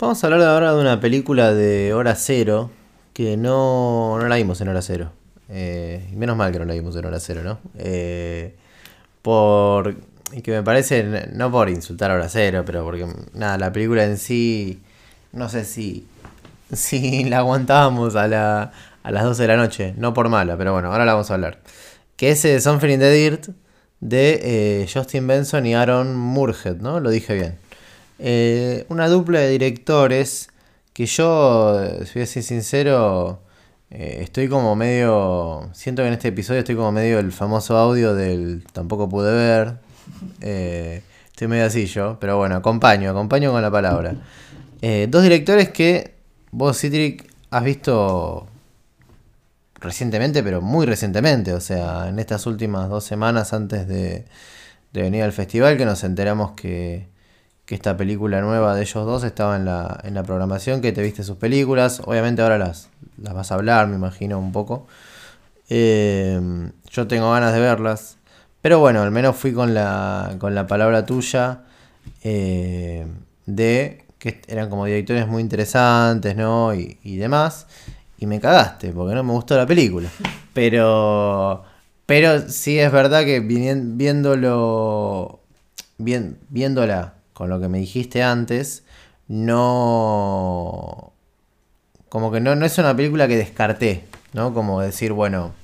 Vamos a hablar ahora de una película de hora cero que no, no la vimos en hora cero. Eh, menos mal que no la vimos en hora cero, ¿no? Eh, por. Que me parece, no por insultar a hora cero, pero porque, nada, la película en sí. No sé si. Si la aguantábamos a, la, a las 12 de la noche. No por mala, pero bueno, ahora la vamos a hablar. Que es eh, Something in the Dirt de eh, Justin Benson y Aaron Murhead, ¿no? Lo dije bien. Eh, una dupla de directores que yo, eh, si voy a ser sincero, eh, estoy como medio. Siento que en este episodio estoy como medio el famoso audio del tampoco pude ver. Estoy medio así yo, pero bueno, acompaño, acompaño con la palabra. Dos directores que vos, Citric, has visto recientemente, pero muy recientemente, o sea, en estas últimas dos semanas antes de, de venir al festival, que nos enteramos que, que esta película nueva de ellos dos estaba en la, en la programación, que te viste sus películas, obviamente ahora las, las vas a hablar, me imagino un poco. Eh, yo tengo ganas de verlas, pero bueno, al menos fui con la, con la palabra tuya eh, de que eran como directores muy interesantes, ¿no? Y, demás. Y me cagaste, porque no me gustó la película. Pero, pero sí es verdad que viéndolo, viéndola con lo que me dijiste antes, no... Como que no, no es una película que descarté, ¿no? Como decir, bueno,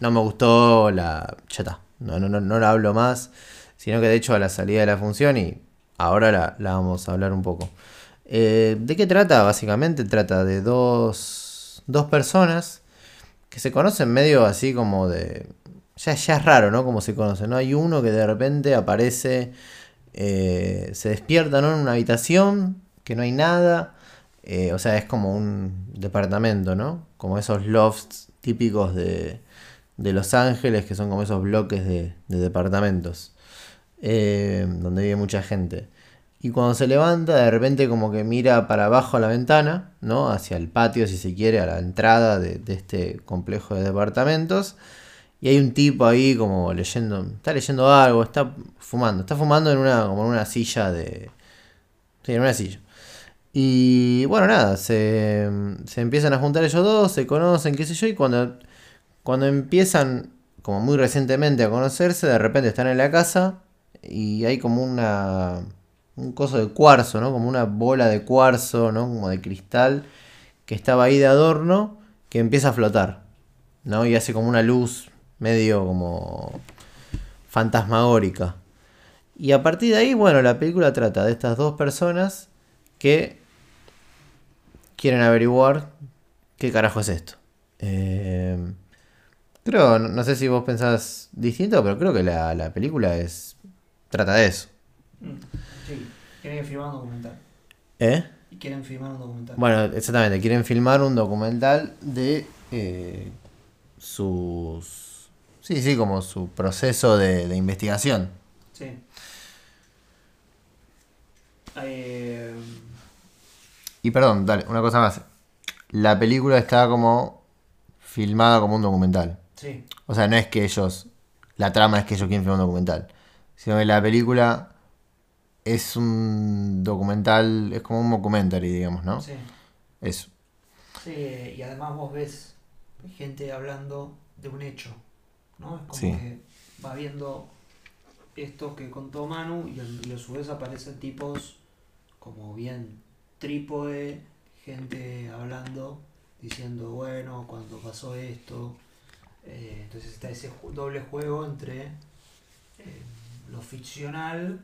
no me gustó la... Ya está, no, no, no, no la hablo más, sino que de hecho a la salida de la función y ahora la, la vamos a hablar un poco. Eh, ¿De qué trata? Básicamente trata de dos, dos personas que se conocen medio así como de... Ya, ya es raro, ¿no? Como se conocen, ¿no? Hay uno que de repente aparece, eh, se despierta, ¿no? En una habitación, que no hay nada. eh, o sea, es como un departamento, ¿no? Como esos lofts típicos de, de Los Ángeles, que son como esos bloques de, de departamentos, eh, donde vive mucha gente. Y cuando se levanta, de repente como que mira para abajo a la ventana, ¿no? Hacia el patio, si se quiere, a la entrada de, de este complejo de departamentos. Y hay un tipo ahí como leyendo, está leyendo algo, está fumando, está fumando en una, como en una silla de... Sí, en una silla. Y bueno, nada, se, se empiezan a juntar ellos dos, se conocen, qué sé yo, y cuando, cuando empiezan, como muy recientemente, a conocerse, de repente están en la casa y hay como una, un coso de cuarzo, ¿no? Como una bola de cuarzo, ¿no? Como de cristal, que estaba ahí de adorno, que empieza a flotar, ¿no? Y hace como una luz medio como fantasmagórica. Y a partir de ahí, bueno, la película trata de estas dos personas que quieren averiguar qué carajo es esto. Eh, creo, no, sé si vos pensás distinto, pero creo que la, la película es trata de eso. Mm, Sí, quieren filmar un documental. ¿Eh? Y quieren filmar un documental. Bueno, exactamente, quieren filmar un documental de eh, sus... Sí, sí, como su proceso de, de investigación. Sí. Eh, Y perdón, dale, una cosa más. La película está como filmada como un documental. sí, O sea, no es que ellos, la trama es que ellos quieren filmar un documental, sino que la película es un documental, es como un documentary, digamos, ¿no? sí. Eso. Sí, y además vos ves gente hablando de un hecho, ¿no? Es como Sí. que va viendo esto que contó Manu y, a su vez aparecen tipos como bien trípode, gente hablando, diciendo, bueno, cuando pasó esto. Eh, entonces está ese doble juego entre eh, lo ficcional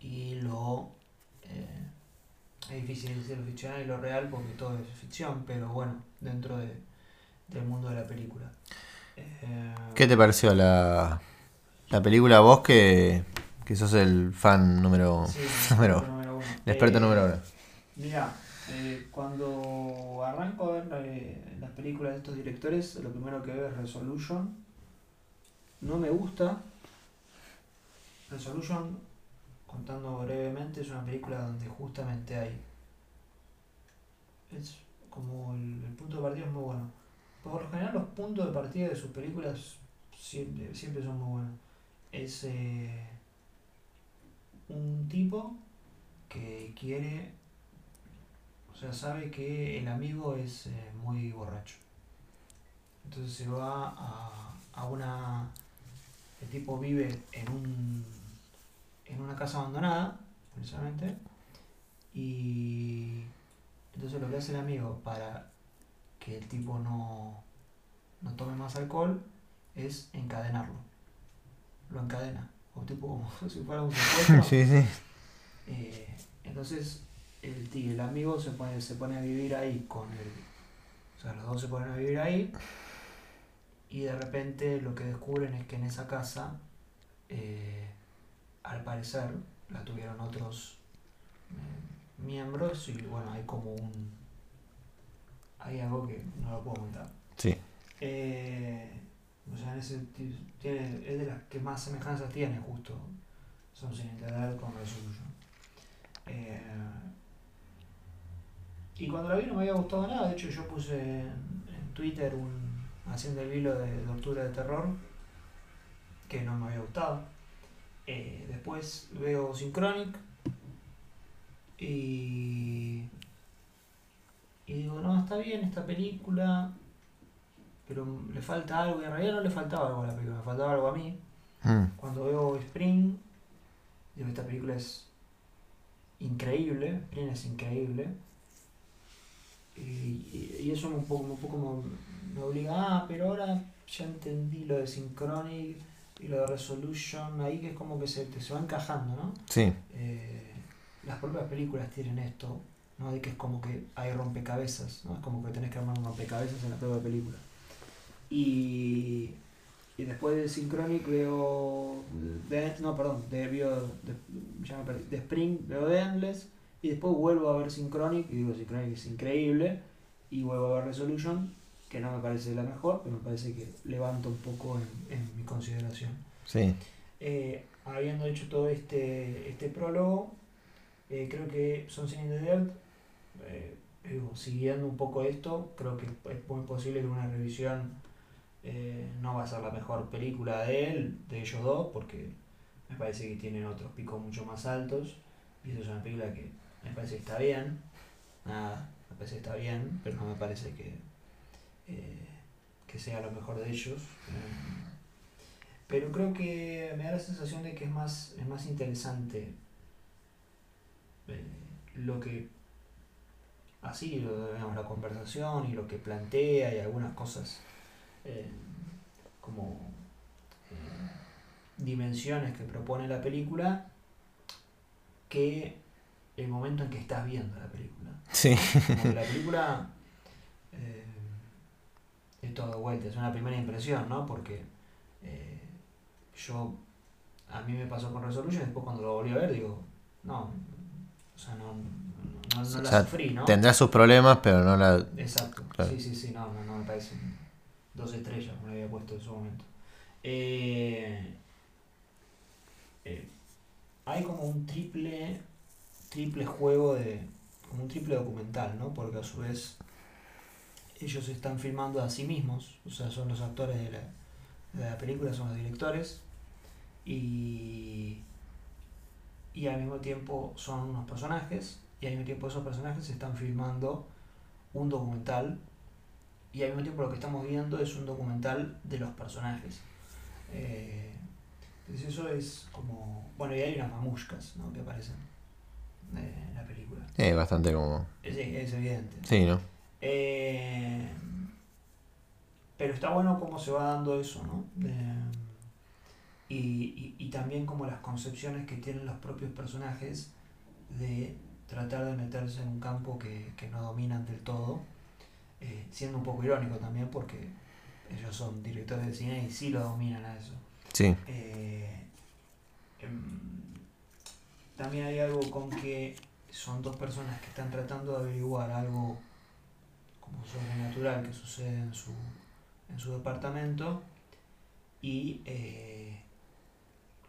y lo... eh, es difícil decir lo ficcional y lo real porque todo es ficción, pero bueno, dentro de, del mundo de la película. ¿Qué te pareció la, la película vos que, que sos el fan número, sí, número, número uno. el experto Eh, número uno? Mira, eh, cuando arranco a ver eh, las películas de estos directores, lo primero que veo es Resolution. No me gusta. Resolution, contando brevemente, es una película donde justamente hay. Es como el, el punto de partida es muy bueno. Por lo general, los puntos de partida de sus películas siempre, siempre son muy buenos. Es eh, un tipo que quiere, o sea, sabe que el amigo es eh, muy borracho. Entonces se va a, a una... El tipo vive en un en una casa abandonada, precisamente, y entonces lo que hace el amigo para que el tipo no, no tome más alcohol es encadenarlo. Lo encadena, como tipo como si fuera un secuestro. sí, sí. Eh, entonces el, tío, el amigo se pone, se pone a vivir ahí con él. O sea, los dos se ponen a vivir ahí. Y de repente lo que descubren es que en esa casa eh, al parecer la tuvieron otros eh, miembros y bueno, hay como un... Hay algo que no lo puedo contar. Sí. Eh, o sea, en ese, tiene, es de las que más semejanzas tiene justo. Son sin entender con Resolution. Eh, y cuando la vi no me había gustado nada, de hecho yo puse en, en Twitter un, haciendo el hilo de, Octubre de Terror que no me había gustado. Eh, después veo Synchronic y, y digo, no, está bien esta película, pero le falta algo, y en realidad no le faltaba algo a la película, me faltaba algo a mí. Mm. Cuando veo Spring, digo, esta película es increíble, Spring es increíble. Y, y- y eso un poco, un poco me, me obliga, ah, pero ahora ya entendí lo de Synchronic y lo de Resolution, ahí que es como que se, te se va encajando, ¿no? Sí. Eh, las propias películas tienen esto, ¿no? De que es como que hay rompecabezas, ¿no? Es como que tenés que armar un rompecabezas en la propia película. Y, y después de Synchronic veo. de- no, perdón, de, veo, de, ya me perdí, de Spring veo The Endless. Y después vuelvo a ver Synchronic y digo, Synchronic es increíble. Y vuelvo a ver Resolution, que no me parece la mejor, pero me parece que levanta un poco en, en mi consideración. Sí. Eh, habiendo hecho todo este, este prólogo, eh, creo que Something in the Dirt, eh, siguiendo un poco esto, creo que es muy posible que una revisión eh, no va a ser la mejor película de él, de ellos dos, porque me parece que tienen otros picos mucho más altos, y eso es una película que me parece que está bien, nada, me parece que está bien, pero no me parece que, eh, que sea lo mejor de ellos. Pero creo que me da la sensación de que es más, es más interesante lo que así lo, digamos, la conversación y lo que plantea y algunas cosas eh, como eh, dimensiones que propone la película que el momento en que estás viendo la película. Sí. Como la película eh, es todo de vuelta, es una primera impresión, ¿no? Porque eh, yo, a mí me pasó con Resolution, después cuando lo volví a ver, digo, no, o sea, no, no, no, no O la sea, sufrí, ¿no? Tendrá sus problemas, pero no la. Exacto, Claro. sí, sí, sí, no, no, no me parecen dos estrellas, me lo había puesto en su momento. Eh, eh, hay como un triple, triple juego de, como un triple documental, ¿no? Porque a su vez ellos se están filmando a sí mismos, o sea, son los actores de la, de la película, son los directores, y, y al mismo tiempo son unos personajes, y al mismo tiempo esos personajes se están filmando un documental y al mismo tiempo lo que estamos viendo es un documental de los personajes. Eh, entonces eso es como... Bueno, y hay unas mamushkas ¿no? que aparecen en la película. Eh, bastante como. Es, es evidente. Sí, ¿no? Eh, pero está bueno cómo se va dando eso, ¿no? De- y, y, y también como las concepciones que tienen los propios personajes de tratar de meterse en un campo que, que no dominan del todo, eh, siendo un poco irónico también porque ellos son directores de cine y sí lo dominan a eso. Sí. Eh, em, también hay algo con que son dos personas que están tratando de averiguar algo como sobrenatural que sucede en su, en su departamento y eh,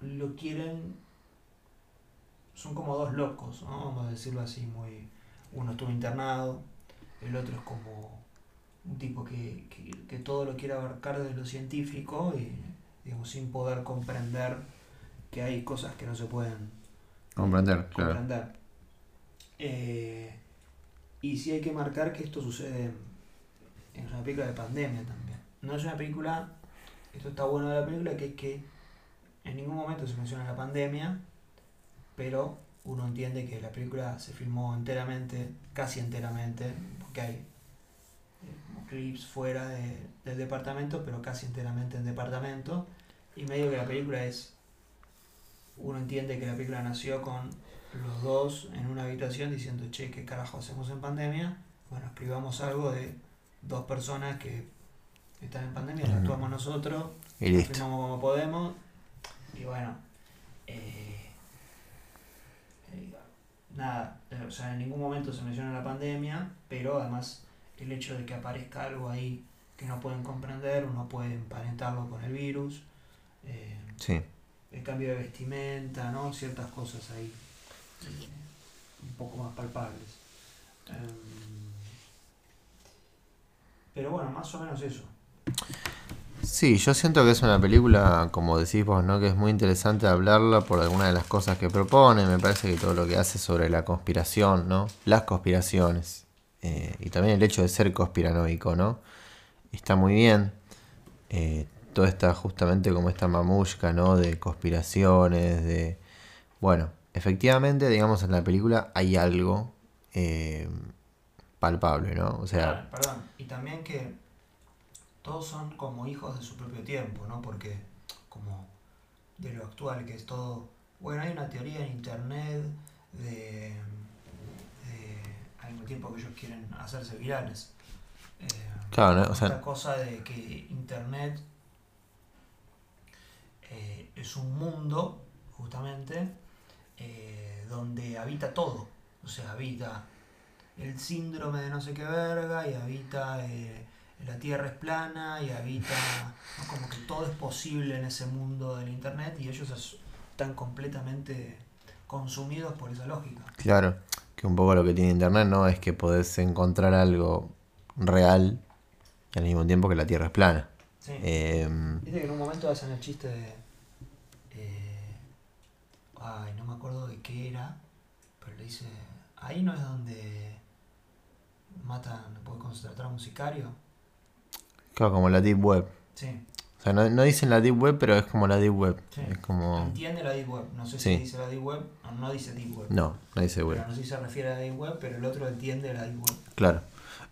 lo quieren son como dos locos ¿no? vamos a decirlo así muy uno estuvo internado el otro es como un tipo que, que, que todo lo quiere abarcar desde lo científico y digamos sin poder comprender que hay cosas que no se pueden Comprender, claro. Eh, y sí hay que marcar que esto sucede en una película de pandemia también. No es una película, esto está bueno de la película, que es que en ningún momento se menciona la pandemia, pero uno entiende que la película se filmó enteramente, casi enteramente, porque hay eh, clips fuera de- del departamento, pero casi enteramente en departamento, y medio que la película es, uno entiende que la película nació con los dos en una habitación diciendo, che, ¿qué carajo hacemos en pandemia? Bueno, escribamos algo de dos personas que están en pandemia, Mm. actuamos nosotros, Y listo. filmamos como podemos, y bueno, eh, nada, eh, o sea, en ningún momento se menciona la pandemia, pero además el hecho de que aparezca algo ahí que no pueden comprender o no pueden emparentarlo con el virus, eh, Sí. el cambio de vestimenta, ¿no? Ciertas cosas ahí eh, un poco más palpables. Em, pero bueno, más o menos eso. Sí, yo siento que es una película, como decís vos, ¿no? Que es muy interesante hablarla por algunas de las cosas que propone. Me parece que todo lo que hace sobre la conspiración, ¿no? Las conspiraciones. eh, y también el hecho de ser conspiranoico, ¿no? Está muy bien. Eh, toda esta, justamente como esta mamushka, ¿no? De conspiraciones, de... Bueno, efectivamente, digamos, en la película hay algo eh, palpable, ¿no? O sea, Ah, perdón, y también que todos son como hijos de su propio tiempo, ¿no? Porque como de lo actual, que es todo... Bueno, hay una teoría en internet de, de al mismo tiempo que ellos quieren hacerse virales. Eh, claro, ¿no? O sea, esta cosa de que internet eh, es un mundo, justamente, eh, donde habita todo. O sea, habita el síndrome de no sé qué verga, y habita eh, la Tierra es plana, y habita... ¿no? Como que todo es posible en ese mundo del internet, y ellos es- están completamente consumidos por esa lógica. Claro, que un poco lo que tiene internet no es que podés encontrar algo real y al mismo tiempo que la Tierra es plana. Sí. Em, Viste que en un momento hacen el chiste de. eh, ay, no me acuerdo de qué era, pero le dice. Ahí no es donde matan, puede contratar a un sicario. Claro, como la Deep Web. Sí, O sea, no, no dicen la Deep Web, pero es como la Deep Web. sí. Es como... Entiende la Deep Web. No sé Sí. si dice la Deep Web o no dice Deep Web. No, no dice web. Pero no sé si se refiere a la Deep Web, pero el otro entiende la Deep Web. Claro.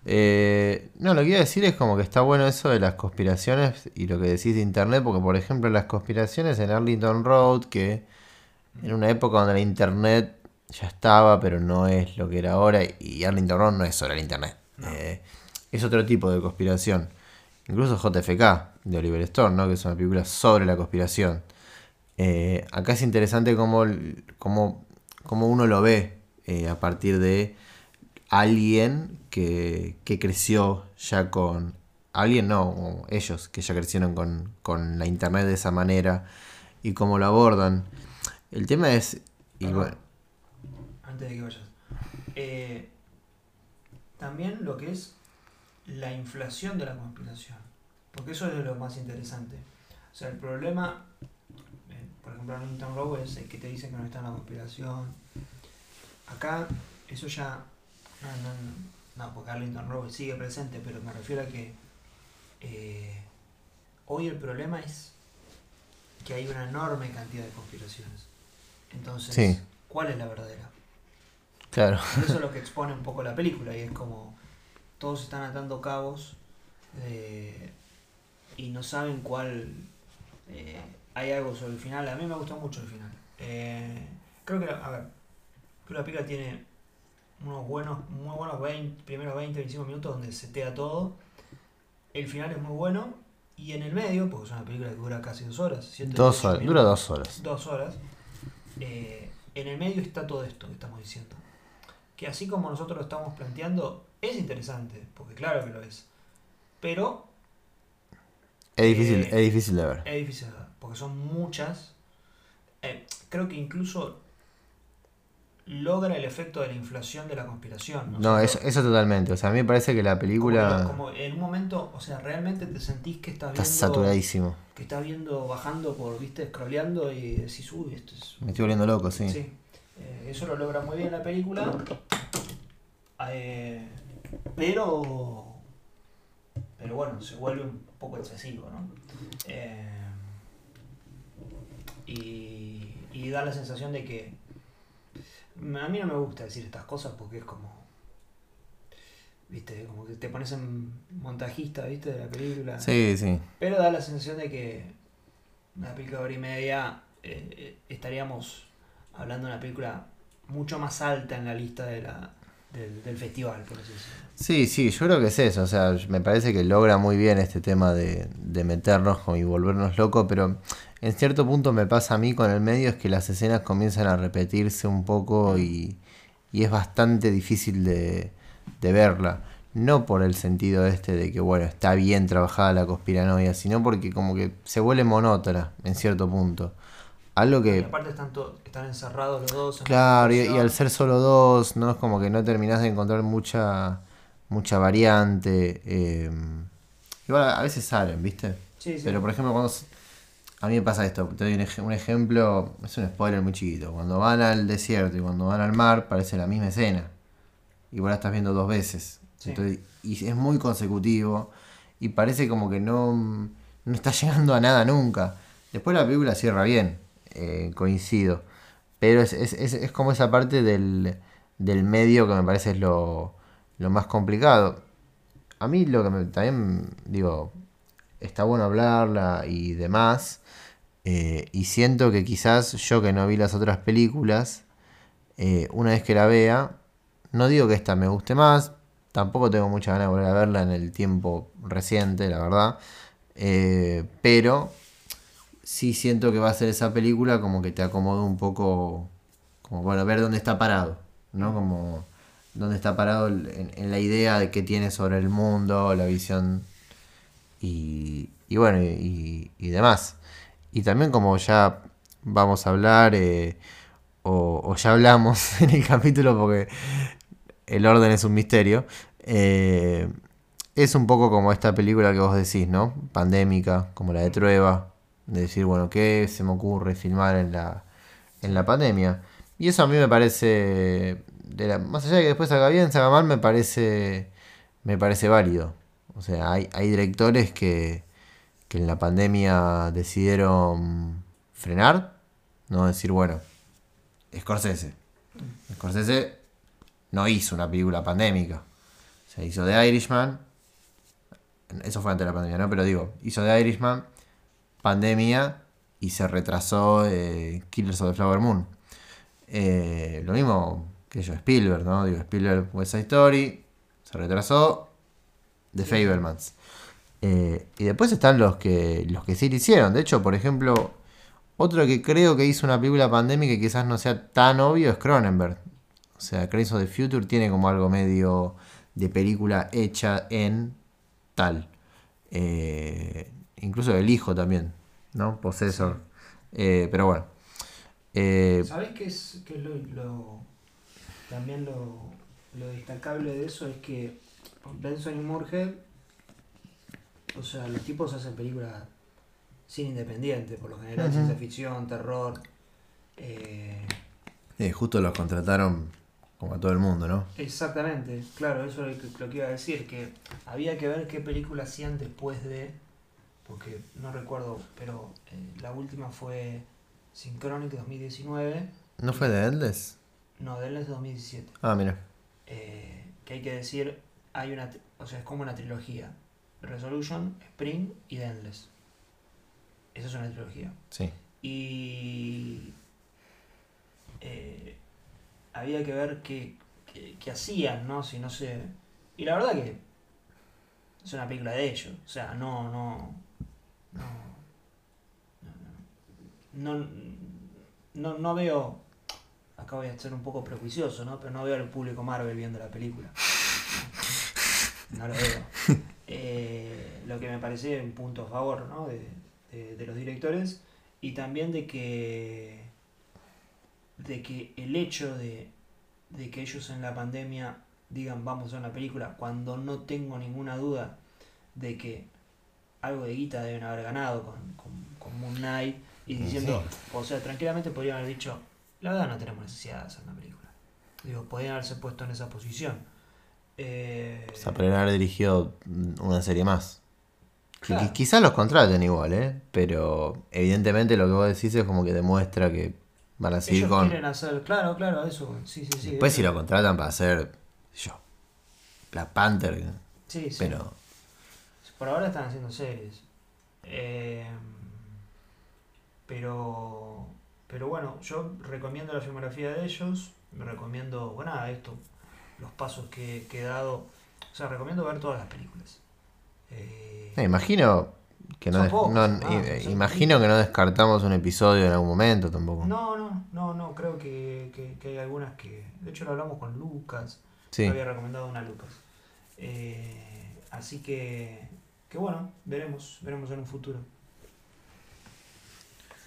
Eh, no, lo que iba a decir es como que está bueno eso de las conspiraciones y lo que decís de internet, porque por ejemplo las conspiraciones en Arlington Road, que en una época donde la internet ya estaba, pero no es lo que era ahora, y Arlington Road no es sobre el internet. No. Eh, es otro tipo de conspiración. Incluso JFK de Oliver Stone, ¿no? que es una película sobre la conspiración. Eh, acá es interesante cómo, cómo, cómo uno lo ve eh, a partir de alguien que, que creció ya con... Alguien no, o ellos que ya crecieron con, con la internet de esa manera y cómo lo abordan. El tema es... y bueno, Antes de que vayas. Eh, también lo que es la inflación de la conspiración. Porque eso es lo más interesante. O sea, el problema, eh, por ejemplo, en Newton Rowe es el que te dicen que no está en la conspiración. Acá, eso ya. No, no, no, porque Arlington sigue presente, pero me refiero a que eh, hoy el problema es que hay una enorme cantidad de conspiraciones. Entonces, Sí. ¿cuál es la verdadera? claro. Eso es lo que expone un poco la película y es como todos están atando cabos eh, y no saben cuál. eh, hay algo sobre el final. A mí me gustó mucho el final. Eh, creo que, la- a ver, película tiene unos buenos, muy buenos 20, primeros 20, 25 minutos donde setea todo. El final es muy bueno y en el medio, porque es una película que dura casi dos horas, siete, Dos horas, minutos dura dos horas. dos horas, eh, en el medio está todo esto que estamos diciendo. Que así como nosotros lo estamos planteando, es interesante, porque claro que lo es. Pero Es difícil, Eh, es difícil de ver. es difícil, de ver, porque son muchas. Eh, creo que incluso logra el efecto de la inflación de la conspiración. No, O sea, eso, eso totalmente. O sea, a mí me parece que la película como en un momento, o sea, realmente te sentís que estás está viendo, saturadísimo. que estás viendo, bajando por, viste, scrolleando y decís, uy, esto es Me estoy volviendo loco, sí. Sí, eh, eso lo logra muy bien la película. Eh, pero. Pero bueno, se vuelve un poco excesivo, ¿no? Eh, y, y da la sensación de que. A mí no me gusta decir estas cosas porque es como. ¿Viste? Como que te pones en montajista, ¿viste? De la película. Sí, sí. Pero da la sensación de que una película de hora y media eh, eh, estaríamos hablando de una película mucho más alta en la lista de la, del, festival, por así decirlo. Sí, sí, yo creo que es eso. O sea, me parece que logra muy bien este tema de, de meternos y volvernos locos, pero en cierto punto me pasa a mí con el medio es que las escenas comienzan a repetirse un poco y, y es bastante difícil de, de verla. No por el sentido este de que, bueno, está bien trabajada la conspiranoia, sino porque como que se vuelve monótona en cierto punto. Algo Y que... aparte están, están encerrados los dos. en Claro, y, y al ser solo dos, ¿no? Es como que no terminás de encontrar mucha, mucha variante. eh, igual a veces salen, ¿viste? Sí, sí. Pero por ejemplo, cuando... A mí me pasa esto, te doy un, ej- un ejemplo, es un spoiler muy chiquito. Cuando van al desierto y cuando van al mar, parece la misma escena. Y vos la estás viendo dos veces. Sí. Entonces, y es muy consecutivo. Y parece como que no, no está llegando a nada nunca. Después la película cierra bien, eh, coincido. Pero es, es, es, como esa parte del, del medio que me parece es lo, lo más complicado. A mí lo que me, también digo, está bueno hablarla y demás. eh, y siento que quizás yo que no vi las otras películas, eh, una vez que la vea, no digo que esta me guste más, tampoco tengo mucha ganas de volver a verla en el tiempo reciente, la verdad. pero sí siento que va a ser esa película como que te acomoda un poco, como para ver dónde está parado, ¿no? Como dónde está parado en, la idea de que tiene sobre el mundo, la visión y, y bueno, y, y demás. Y también como ya vamos a hablar, eh, o, o ya hablamos en el capítulo porque el orden es un misterio, eh, es un poco como esta película que vos decís, ¿no? Pandémica, como la de Trueba, de decir, bueno, ¿qué se me ocurre filmar en la, en la pandemia? Y eso a mí me parece, de más allá de que después salga bien, salga mal, me parece, me parece válido. O sea, hay, hay directores que, que en la pandemia decidieron frenar, no decir, bueno, Scorsese. Scorsese no hizo una película pandémica. Se hizo The Irishman. Eso fue antes de la pandemia, ¿no? Pero digo, hizo The Irishman, pandemia, y se retrasó eh, Killers of the Flower Moon. Eh, lo mismo que yo, Spielberg, ¿no? Digo, Spielberg West Side Story, se retrasó, The Fablemans. Eh, y después están los que, los que sí lo hicieron. De hecho, por ejemplo, otro que creo que hizo una película pandémica y quizás no sea tan obvio es Cronenberg. O sea, Crimes of the Future tiene como algo medio de película hecha en tal. Eh, incluso el hijo también, ¿no? Possessor. Eh, pero bueno. Eh, ¿Sabés qué es, qué es lo, lo- también lo, lo destacable de eso? Es que Benson y Moorhead, o sea, los tipos hacen películas sin independiente, por lo general, ciencia ficción, terror. eh, eh, justo los contrataron como a todo el mundo, ¿no? exactamente, claro, eso es lo que, lo que iba a decir, que había que ver qué película hacían después de, porque no recuerdo, pero eh, la última fue Synchronic 2019, ¿No fue de Endless? no, de 2017. Ah, mira. eh, que hay que decir, hay una, o sea, es como una trilogía. Resolution, Spring y The Endless. Esa es una trilogía. Sí. Y eh, había que ver qué, qué- qué hacían, ¿no? Si no se... Y la verdad que es una película de ellos. O sea, no, no... No, no, no, no, veo... Acá voy a ser un poco prejuicioso, ¿no? Pero no veo al público Marvel viendo la película. No lo veo. Eh, lo que me parece un punto a favor, ¿no? De, de- de los directores y también de que de que el hecho de, de que ellos en la pandemia digan vamos a una película cuando no tengo ninguna duda de que algo de guita deben haber ganado con, con, con Moon Knight y diciendo, o sea, tranquilamente podrían haber dicho, la verdad no tenemos necesidad de hacer una película. Digo, podrían haberse puesto en esa posición. Eh, O sea, podrían haber dirigido una serie más. Claro. quizás los contraten igual, ¿eh? Pero evidentemente lo que vos decís es como que demuestra que van a seguir ellos con... quieren hacer, claro, claro, eso, sí, sí, sí. Después si lo contratan para hacer, yo, Black Panther, Sí, sí. pero... Por ahora están haciendo series. Eh, pero, pero bueno, yo recomiendo la filmografía de ellos. Me recomiendo, bueno, nada, esto, los pasos que, que he dado. O sea, recomiendo ver todas las películas. Eh, Me imagino que no, pocos, ah, son imagino que no descartamos un episodio en algún momento tampoco. no, no, no, no, creo que, que- que hay algunas que. De hecho, lo hablamos con Lucas. Sí. Yo había recomendado una a Lucas. Eh, así que, que bueno, veremos, veremos en un futuro.